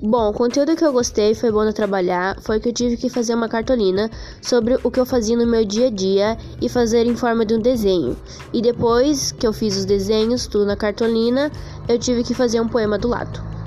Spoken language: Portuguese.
Bom, o conteúdo que eu gostei foi bom de trabalhar foi que eu tive que fazer uma cartolina sobre o que eu fazia no meu dia a dia e fazer em forma de um desenho. E depois que eu fiz os desenhos, tudo na cartolina, eu tive que fazer um poema do lado.